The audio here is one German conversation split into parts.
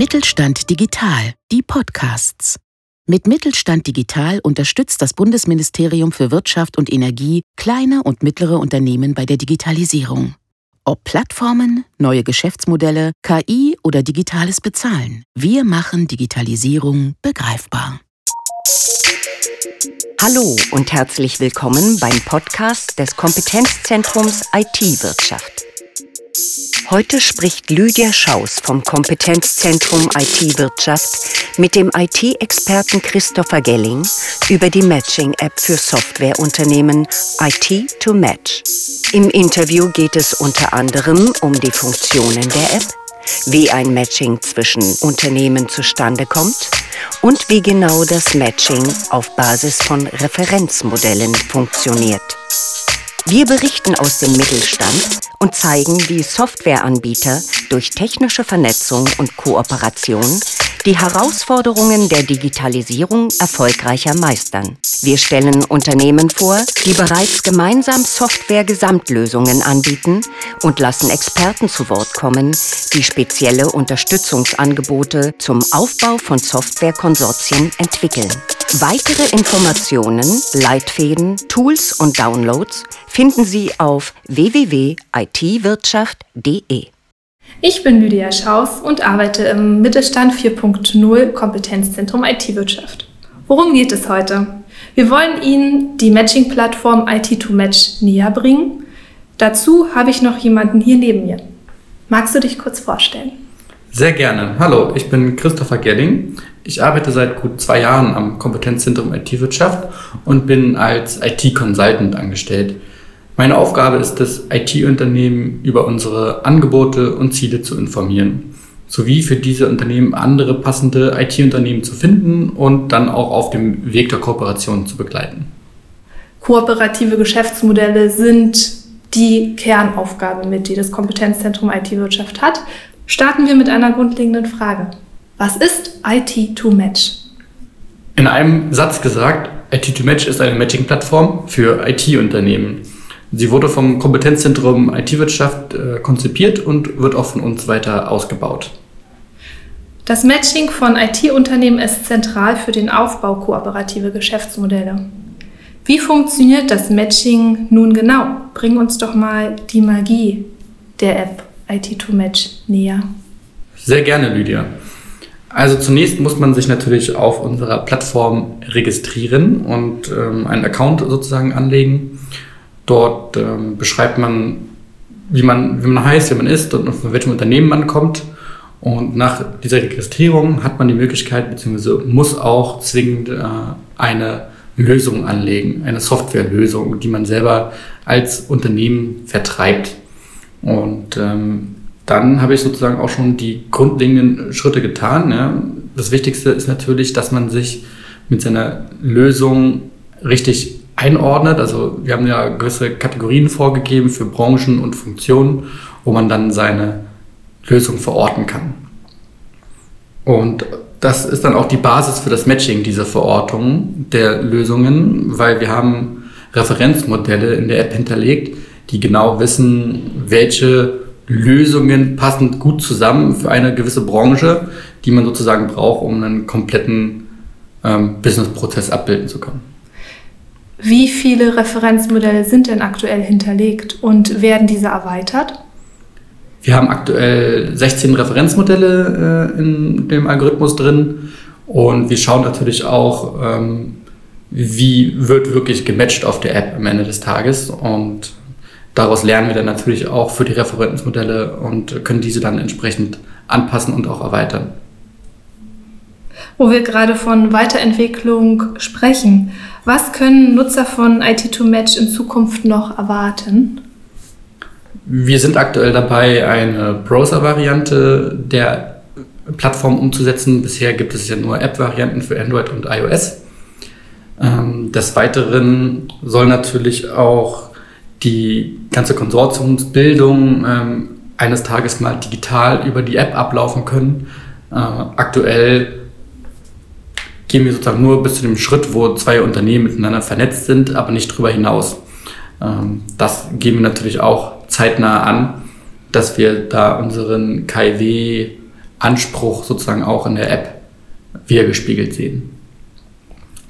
Mittelstand Digital, die Podcasts. Mit Mittelstand Digital unterstützt das Bundesministerium für Wirtschaft und Energie kleine und mittlere Unternehmen bei der Digitalisierung. Ob Plattformen, neue Geschäftsmodelle, KI oder digitales Bezahlen, wir machen Digitalisierung begreifbar. Hallo und herzlich willkommen beim Podcast des Kompetenzzentrums IT-Wirtschaft. Heute spricht Lydia Schaus vom Kompetenzzentrum IT-Wirtschaft mit dem IT-Experten Christopher Gelling über die Matching-App für Softwareunternehmen IT2Match. Im Interview geht es unter anderem um die Funktionen der App, wie ein Matching zwischen Unternehmen zustande kommt und wie genau das Matching auf Basis von Referenzmodellen funktioniert. Wir berichten aus dem Mittelstand und zeigen, wie Softwareanbieter durch technische Vernetzung und Kooperation die Herausforderungen der Digitalisierung erfolgreicher meistern. Wir stellen Unternehmen vor, die bereits gemeinsam Software-Gesamtlösungen anbieten und lassen Experten zu Wort kommen, die spezielle Unterstützungsangebote zum Aufbau von Softwarekonsortien entwickeln. Weitere Informationen, Leitfäden, Tools und Downloads finden Sie auf www.itwirtschaft.de. Ich bin Lydia Schaus und arbeite im Mittelstand 4.0 Kompetenzzentrum IT-Wirtschaft. Worum geht es heute? Wir wollen Ihnen die Matching-Plattform IT2Match näher bringen. Dazu habe ich noch jemanden hier neben mir. Magst du dich kurz vorstellen? Sehr gerne. Hallo, ich bin Christopher Gelling. Ich arbeite seit gut zwei Jahren am Kompetenzzentrum IT-Wirtschaft und bin als IT-Consultant angestellt. Meine Aufgabe ist es, IT-Unternehmen über unsere Angebote und Ziele zu informieren, sowie für diese Unternehmen andere passende IT-Unternehmen zu finden und dann auch auf dem Weg der Kooperation zu begleiten. Kooperative Geschäftsmodelle sind die Kernaufgabe, mit die das Kompetenzzentrum IT-Wirtschaft hat. Starten wir mit einer grundlegenden Frage. Was ist IT2Match? In einem Satz gesagt, IT2Match ist eine Matching-Plattform für IT-Unternehmen. Sie wurde vom Kompetenzzentrum IT-Wirtschaft äh, konzipiert und wird auch von uns weiter ausgebaut. Das Matching von IT-Unternehmen ist zentral für den Aufbau kooperative Geschäftsmodelle. Wie funktioniert das Matching nun genau? Bring uns doch mal die Magie der App IT2Match näher. Sehr gerne, Lydia. Also zunächst muss man sich natürlich auf unserer Plattform registrieren und ähm, einen Account sozusagen anlegen. Dort ähm, beschreibt man, wie man, wie man heißt, wie man ist und von welchem Unternehmen man kommt. Und nach dieser Registrierung hat man die Möglichkeit, beziehungsweise muss auch zwingend äh, eine Lösung anlegen, eine Softwarelösung, die man selber als Unternehmen vertreibt. Und ähm, dann habe ich sozusagen auch schon die grundlegenden Schritte getan. Ja. Das Wichtigste ist natürlich, dass man sich mit seiner Lösung richtig einordnet. Also wir haben ja gewisse Kategorien vorgegeben für Branchen und Funktionen, wo man dann seine Lösung verorten kann. Und das ist dann auch die Basis für das Matching dieser Verortung der Lösungen, weil wir haben Referenzmodelle in der App hinterlegt, die genau wissen, welche Lösungen passen gut zusammen für eine gewisse Branche, die man sozusagen braucht, um einen kompletten ähm, Businessprozess abbilden zu können. Wie viele Referenzmodelle sind denn aktuell hinterlegt und werden diese erweitert? Wir haben aktuell 16 Referenzmodelle äh, in dem Algorithmus drin und wir schauen natürlich auch, ähm, wie wird wirklich gematcht auf der App am Ende des Tages und daraus lernen wir dann natürlich auch für die Referenzmodelle und können diese dann entsprechend anpassen und auch erweitern. Wo wir gerade von Weiterentwicklung sprechen, was können Nutzer von IT2Match in Zukunft noch erwarten? Wir sind aktuell dabei, eine Browser-Variante der Plattform umzusetzen. Bisher gibt es ja nur App-Varianten für Android und iOS. Ähm, des Weiteren soll natürlich auch die ganze Konsortiumsbildung ähm, eines Tages mal digital über die App ablaufen können. Äh, aktuell gehen wir sozusagen nur bis zu dem Schritt, wo zwei Unternehmen miteinander vernetzt sind, aber nicht darüber hinaus. Ähm, das gehen wir natürlich auch zeitnah an, dass wir da unseren KIW Anspruch sozusagen auch in der App wiedergespiegelt sehen.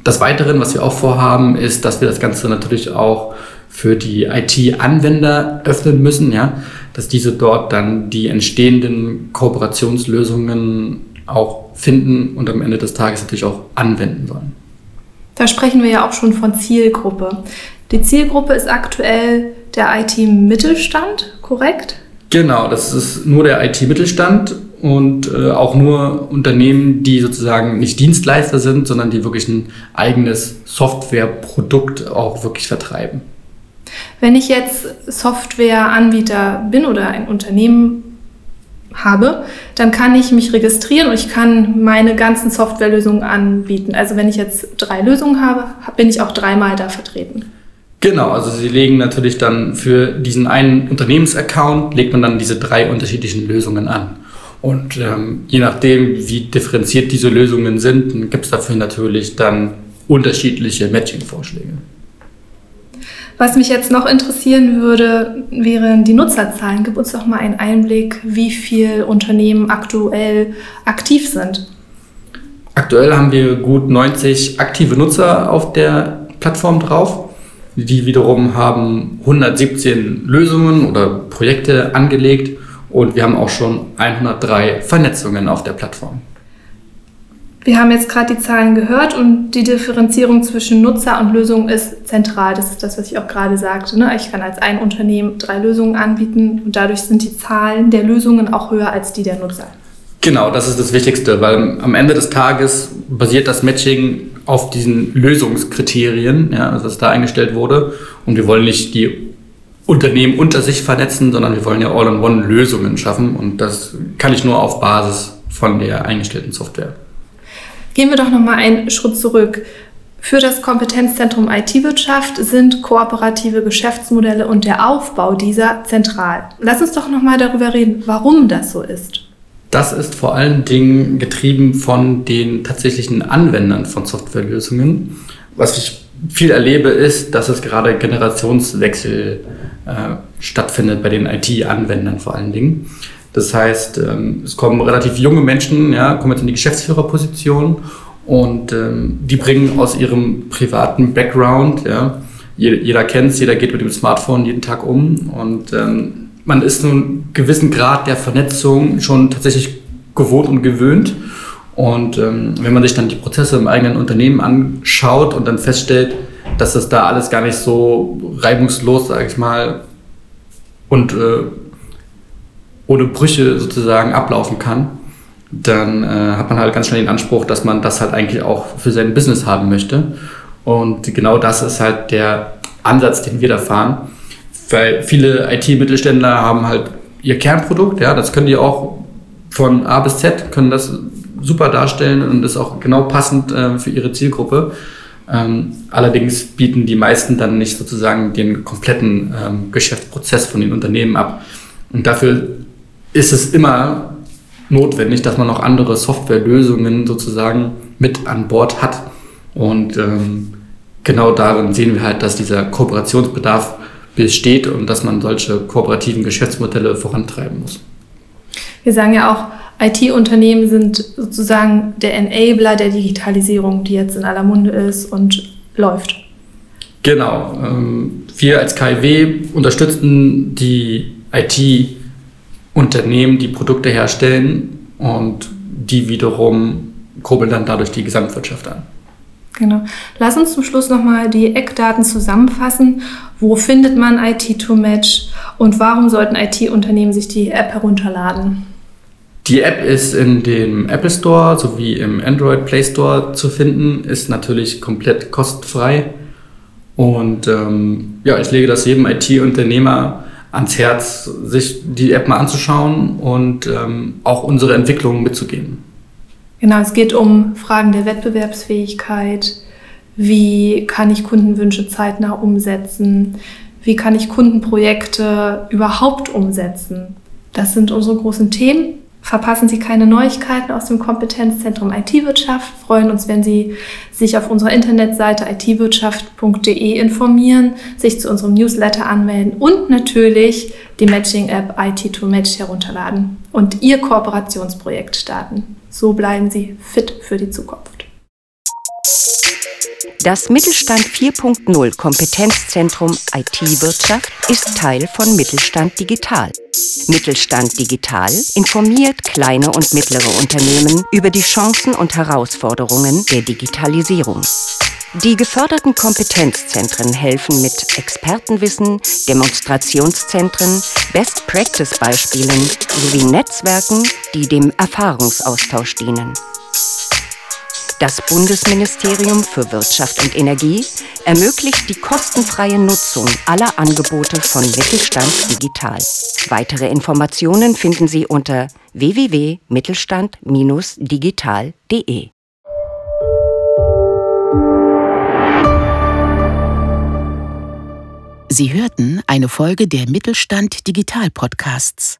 Des Weiteren, was wir auch vorhaben, ist, dass wir das Ganze natürlich auch für die IT-Anwender öffnen müssen, ja, dass diese dort dann die entstehenden Kooperationslösungen auch finden und am Ende des Tages natürlich auch anwenden sollen. Da sprechen wir ja auch schon von Zielgruppe. Die Zielgruppe ist aktuell der IT-Mittelstand, korrekt? Genau, das ist nur der IT-Mittelstand und äh, auch nur Unternehmen, die sozusagen nicht Dienstleister sind, sondern die wirklich ein eigenes Softwareprodukt auch wirklich vertreiben. Wenn ich jetzt Softwareanbieter bin oder ein Unternehmen habe, dann kann ich mich registrieren und ich kann meine ganzen Softwarelösungen anbieten. Also wenn ich jetzt drei Lösungen habe, bin ich auch dreimal da vertreten. Genau, also Sie legen natürlich dann für diesen einen Unternehmensaccount, legt man dann diese drei unterschiedlichen Lösungen an. Und ähm, je nachdem, wie differenziert diese Lösungen sind, gibt es dafür natürlich dann unterschiedliche Matching-Vorschläge. Was mich jetzt noch interessieren würde, wären die Nutzerzahlen. Gib uns doch mal einen Einblick, wie viele Unternehmen aktuell aktiv sind. Aktuell haben wir gut 90 aktive Nutzer auf der Plattform drauf. Die wiederum haben 117 Lösungen oder Projekte angelegt und wir haben auch schon 103 Vernetzungen auf der Plattform. Wir haben jetzt gerade die Zahlen gehört und die Differenzierung zwischen Nutzer und Lösung ist zentral. Das ist das, was ich auch gerade sagte. Ne? Ich kann als ein Unternehmen drei Lösungen anbieten und dadurch sind die Zahlen der Lösungen auch höher als die der Nutzer. Genau, das ist das Wichtigste, weil am Ende des Tages basiert das Matching auf diesen Lösungskriterien, ja, also was da eingestellt wurde. Und wir wollen nicht die Unternehmen unter sich vernetzen, sondern wir wollen ja All-in-One-Lösungen schaffen. Und das kann ich nur auf Basis von der eingestellten Software. Gehen wir doch noch mal einen Schritt zurück. Für das Kompetenzzentrum IT-Wirtschaft sind kooperative Geschäftsmodelle und der Aufbau dieser zentral. Lass uns doch noch mal darüber reden, warum das so ist. Das ist vor allen Dingen getrieben von den tatsächlichen Anwendern von Softwarelösungen. Was ich viel erlebe, ist, dass es gerade Generationswechsel äh, stattfindet bei den IT-Anwendern vor allen Dingen. Das heißt, ähm, es kommen relativ junge Menschen, ja, kommen jetzt in die Geschäftsführerposition und ähm, die bringen aus ihrem privaten Background, ja, jeder, kennt es, jeder geht mit dem Smartphone jeden Tag um und ähm, man ist einen gewissen Grad der Vernetzung schon tatsächlich gewohnt und gewöhnt. Und ähm, wenn man sich dann die Prozesse im eigenen Unternehmen anschaut und dann feststellt, dass das da alles gar nicht so reibungslos, sage ich mal, und äh, ohne Brüche sozusagen ablaufen kann, dann äh, hat man halt ganz schnell den Anspruch, dass man das halt eigentlich auch für sein Business haben möchte. Und genau das ist halt der Ansatz, den wir da fahren. Weil viele IT-Mittelständler haben halt ihr Kernprodukt, ja, das können die auch von A bis Z, können das super darstellen und ist auch genau passend äh, für ihre Zielgruppe. Ähm, allerdings bieten die meisten dann nicht sozusagen den kompletten ähm, Geschäftsprozess von den Unternehmen ab. Und dafür ist es immer notwendig, dass man noch andere Softwarelösungen sozusagen mit an Bord hat. Und ähm, genau darin sehen wir halt, dass dieser Kooperationsbedarf besteht und dass man solche kooperativen Geschäftsmodelle vorantreiben muss. Wir sagen ja auch, IT-Unternehmen sind sozusagen der Enabler der Digitalisierung, die jetzt in aller Munde ist und läuft. Genau. Ähm, wir als KIW unterstützen die IT-Unternehmen, die Produkte herstellen und die wiederum kurbeln dann dadurch die Gesamtwirtschaft an. Genau. Lass uns zum Schluss nochmal die Eckdaten zusammenfassen. Wo findet man IT2Match und warum sollten IT-Unternehmen sich die App herunterladen? Die App ist in dem Apple Store sowie im Android Play Store zu finden, ist natürlich komplett kostenfrei. Und ähm, ja, ich lege das jedem IT-Unternehmer ans Herz, sich die App mal anzuschauen und ähm, auch unsere Entwicklung mitzugehen. Genau, es geht um Fragen der Wettbewerbsfähigkeit. Wie kann ich Kundenwünsche zeitnah umsetzen? Wie kann ich Kundenprojekte überhaupt umsetzen? Das sind unsere großen Themen. Verpassen Sie keine Neuigkeiten aus dem Kompetenzzentrum IT-Wirtschaft. Freuen uns, wenn Sie sich auf unserer Internetseite itwirtschaft.de informieren, sich zu unserem Newsletter anmelden und natürlich die Matching-App IT2Match herunterladen und Ihr Kooperationsprojekt starten. So bleiben Sie fit für die Zukunft. Das Mittelstand 4.0 Kompetenzzentrum IT-Wirtschaft ist Teil von Mittelstand Digital. Mittelstand Digital informiert kleine und mittlere Unternehmen über die Chancen und Herausforderungen der Digitalisierung. Die geförderten Kompetenzzentren helfen mit Expertenwissen, Demonstrationszentren, Best-Practice-Beispielen sowie Netzwerken, die dem Erfahrungsaustausch dienen. Das Bundesministerium für Wirtschaft und Energie ermöglicht die kostenfreie Nutzung aller Angebote von Mittelstand Digital. Weitere Informationen finden Sie unter www.mittelstand-digital.de. Sie hörten eine Folge der Mittelstand Digital Podcasts.